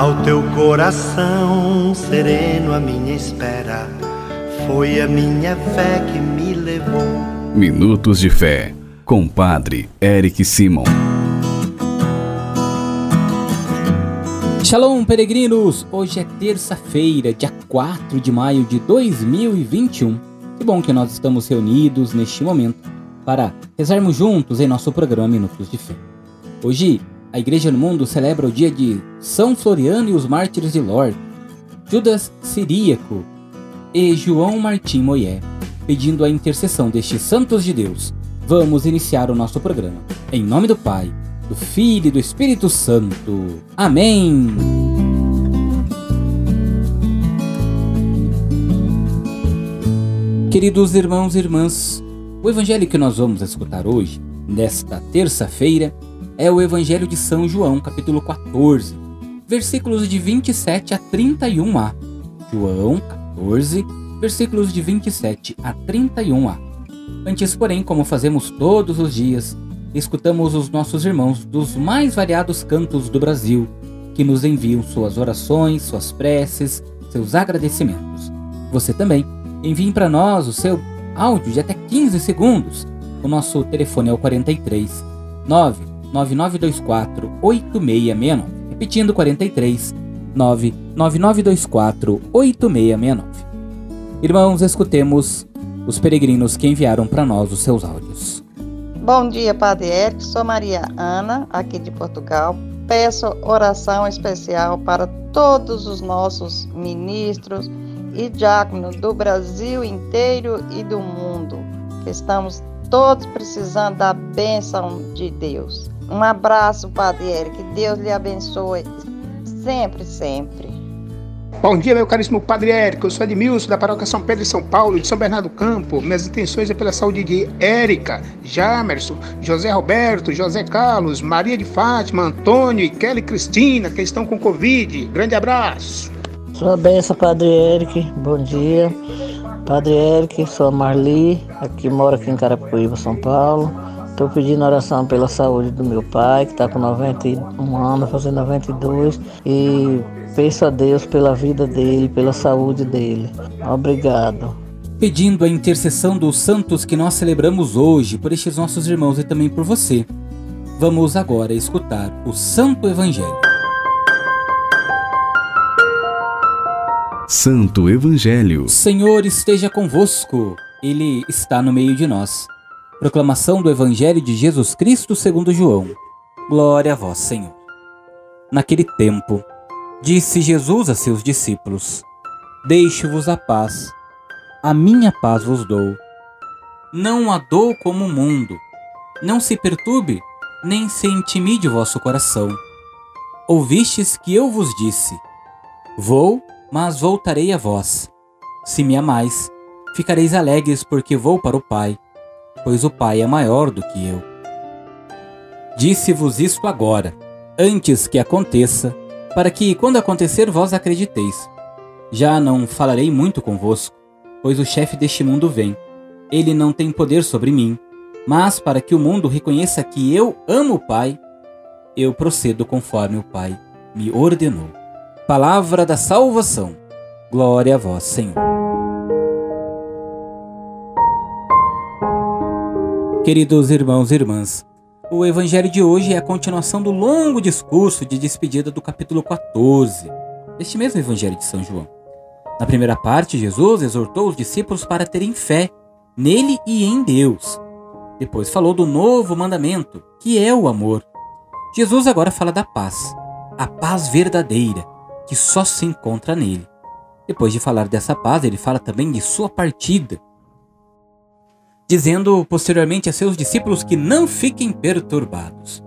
Ao teu coração sereno, a minha espera foi a minha fé que me levou. Minutos de Fé, com Padre Eric Simon. Shalom, peregrinos! Hoje é terça-feira, dia 4 de maio de 2021. Que bom que nós estamos reunidos neste momento para rezarmos juntos em nosso programa Minutos de Fé. Hoje, a Igreja no Mundo celebra o dia de São Floriano e os Mártires de Lourdes, Judas Siríaco e João Martim Moyé, pedindo a intercessão destes santos de Deus. Vamos iniciar o nosso programa. Em nome do Pai, do Filho e do Espírito Santo. Amém. Queridos irmãos e irmãs, o evangelho que nós vamos escutar hoje, nesta terça-feira, é o Evangelho de São João, capítulo 14, versículos de 27 a 31a. João 14, versículos de 27 a 31a. Antes, porém, como fazemos todos os dias, escutamos os nossos irmãos dos mais variados cantos do Brasil, que nos enviam suas orações, suas preces, seus agradecimentos. Você também envie para nós o seu áudio de até 15 segundos. O nosso telefone é o 43 99924 8669. Repetindo 43 99924 8669. Irmãos, escutemos os peregrinos que enviaram para nós os seus áudios. Bom dia, Padre Érico. Sou Maria Ana, aqui de Portugal. Peço oração especial para todos os nossos ministros e diáconos do Brasil inteiro e do mundo, estamos todos precisando da bênção de Deus. Um abraço, Padre Érico. Que Deus lhe abençoe sempre, sempre. Bom dia, meu caríssimo Padre Érico. Eu sou Edmilson, da Paróquia São Pedro de São Paulo, de São Bernardo do Campo. Minhas intenções é pela saúde de Érica, Jamerson, José Roberto, José Carlos, Maria de Fátima, Antônio e Kelly Cristina, que estão com Covid. Grande abraço. Sua benção, Padre Eric. Bom dia. Padre Eric, sou a Marli, aqui moro aqui em Carapicuíba, São Paulo. Estou pedindo oração pela saúde do meu pai, que está com 91 anos, fazendo 92, e Peço a Deus pela vida dele, pela saúde dele. Obrigado. Pedindo a intercessão dos santos que nós celebramos hoje, por estes nossos irmãos e também por você, vamos agora escutar o Santo Evangelho. Santo Evangelho. Senhor esteja convosco, Ele está no meio de nós. Proclamação do Evangelho de Jesus Cristo segundo João. Glória a vós, Senhor. Naquele tempo, Disse Jesus a seus discípulos: Deixo-vos a paz, a minha paz vos dou. Não a dou como o mundo. Não se perturbe, nem se intimide o vosso coração. Ouvistes que eu vos disse: Vou, mas voltarei a vós. Se me amais, ficareis alegres porque vou para o Pai, pois o Pai é maior do que eu. Disse-vos isto agora, antes que aconteça, para que, quando acontecer, vós acrediteis. Já não falarei muito convosco, pois o chefe deste mundo vem. Ele não tem poder sobre mim, mas para que o mundo reconheça que eu amo o Pai, eu procedo conforme o Pai me ordenou. Palavra da salvação. Glória a vós, Senhor. Queridos irmãos e irmãs, o evangelho de hoje é a continuação do longo discurso de despedida do capítulo 14 deste mesmo evangelho de São João. Na primeira parte, Jesus exortou os discípulos para terem fé nele e em Deus. Depois falou do novo mandamento, que é o amor. Jesus agora fala da paz, a paz verdadeira, que só se encontra nele. Depois de falar dessa paz, ele fala também de sua partida, dizendo posteriormente a seus discípulos que não fiquem perturbados.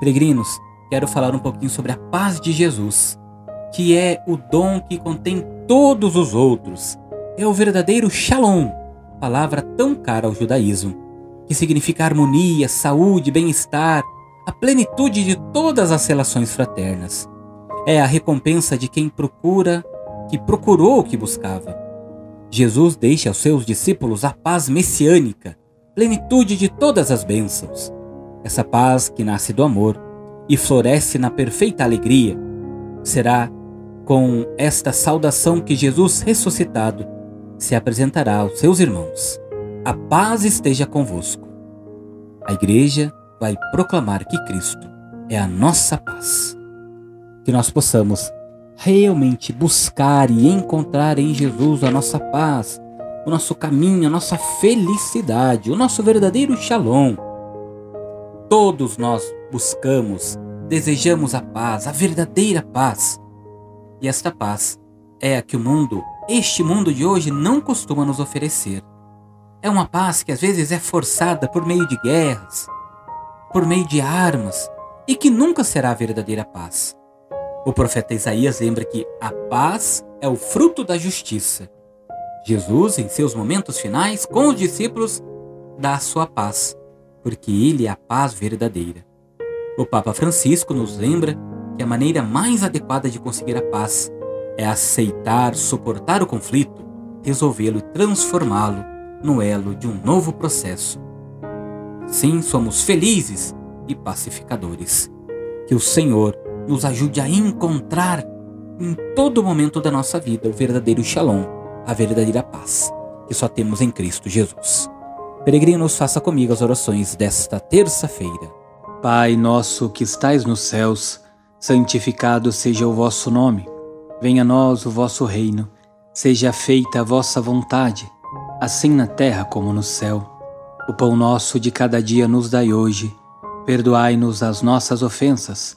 Peregrinos, quero falar um pouquinho sobre a paz de Jesus, que é o dom que contém todos os outros. É o verdadeiro Shalom, palavra tão cara ao judaísmo, que significa harmonia, saúde, bem-estar, a plenitude de todas as relações fraternas. É a recompensa de quem procura, que procurou o que buscava Jesus deixa aos seus discípulos a paz messiânica, plenitude de todas as bênçãos. Essa paz que nasce do amor e floresce na perfeita alegria, Será com esta saudação que Jesus ressuscitado se apresentará aos seus irmãos. A paz esteja convosco. A igreja vai proclamar que Cristo é a nossa paz. Que nós possamos realmente buscar e encontrar em Jesus a nossa paz, o nosso caminho, a nossa felicidade, o nosso verdadeiro shalom. Todos nós buscamos, desejamos a paz, a verdadeira paz. E esta paz é a que o mundo, este mundo de hoje, não costuma nos oferecer. É uma paz que às vezes é forçada por meio de guerras, por meio de armas, e que nunca será a verdadeira paz. O profeta Isaías lembra que a paz é o fruto da justiça. Jesus, em seus momentos finais, com os discípulos, dá a sua paz, porque ele é a paz verdadeira. O Papa Francisco nos lembra que a maneira mais adequada de conseguir a paz é aceitar, suportar o conflito, resolvê-lo e transformá-lo no elo de um novo processo. Sim, somos felizes e pacificadores. Que o Senhor nos ajude a encontrar em todo momento da nossa vida o verdadeiro shalom, a verdadeira paz, que só temos em Cristo Jesus. Peregrinos, faça comigo as orações desta terça-feira. Pai nosso que estais nos céus, santificado seja o vosso nome. Venha a nós o vosso reino. Seja feita a vossa vontade, assim na terra como no céu. O pão nosso de cada dia nos dai hoje. Perdoai-nos as nossas ofensas,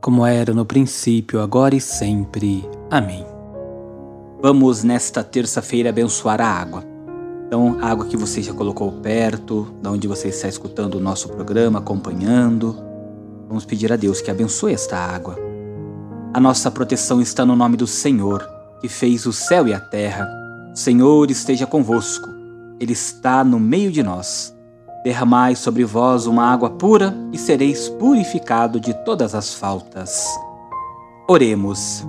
como era no princípio, agora e sempre. Amém. Vamos nesta terça-feira abençoar a água. Então, a água que você já colocou perto, da onde você está escutando o nosso programa, acompanhando. Vamos pedir a Deus que abençoe esta água. A nossa proteção está no nome do Senhor, que fez o céu e a terra. O Senhor esteja convosco. Ele está no meio de nós. Derramai sobre vós uma água pura e sereis purificado de todas as faltas. Oremos.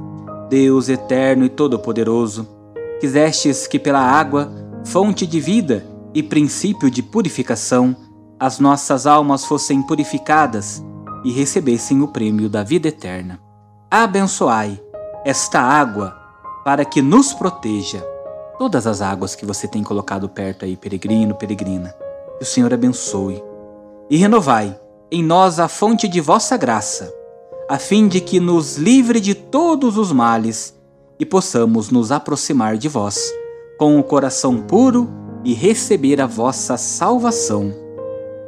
Deus eterno e todo-poderoso, quisestes que pela água, fonte de vida e princípio de purificação, as nossas almas fossem purificadas e recebessem o prêmio da vida eterna. Abençoai esta água para que nos proteja. Todas as águas que você tem colocado perto aí, peregrino, peregrina o Senhor abençoe. E renovai em nós a fonte de vossa graça, a fim de que nos livre de todos os males e possamos nos aproximar de vós com o coração puro e receber a vossa salvação,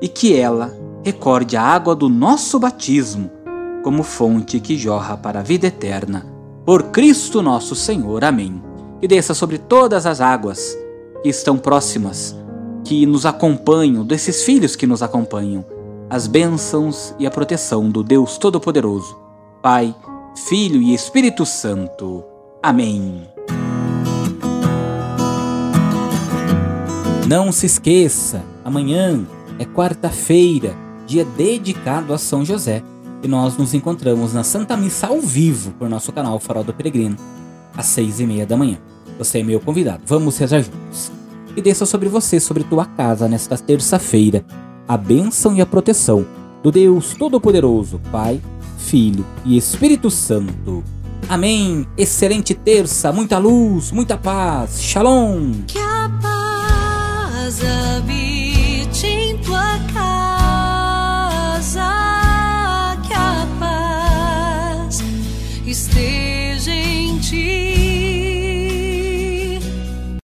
e que ela recorde a água do nosso batismo como fonte que jorra para a vida eterna. Por Cristo nosso Senhor. Amém. E desça sobre todas as águas que estão próximas que nos acompanham, desses filhos que nos acompanham, as bênçãos e a proteção do Deus Todo-Poderoso, Pai, Filho e Espírito Santo. Amém. Não se esqueça, amanhã é quarta-feira, dia dedicado a São José, e nós nos encontramos na Santa Missa ao vivo por nosso canal Farol do Peregrino, às seis e meia da manhã. Você é meu convidado. Vamos rezar juntos e desça sobre você, sobre tua casa, nesta terça-feira, a bênção e a proteção do Deus Todo-Poderoso, Pai, Filho e Espírito Santo. Amém. Excelente terça, muita luz, muita paz. Shalom. Que a paz habite em tua casa, que a paz esteja.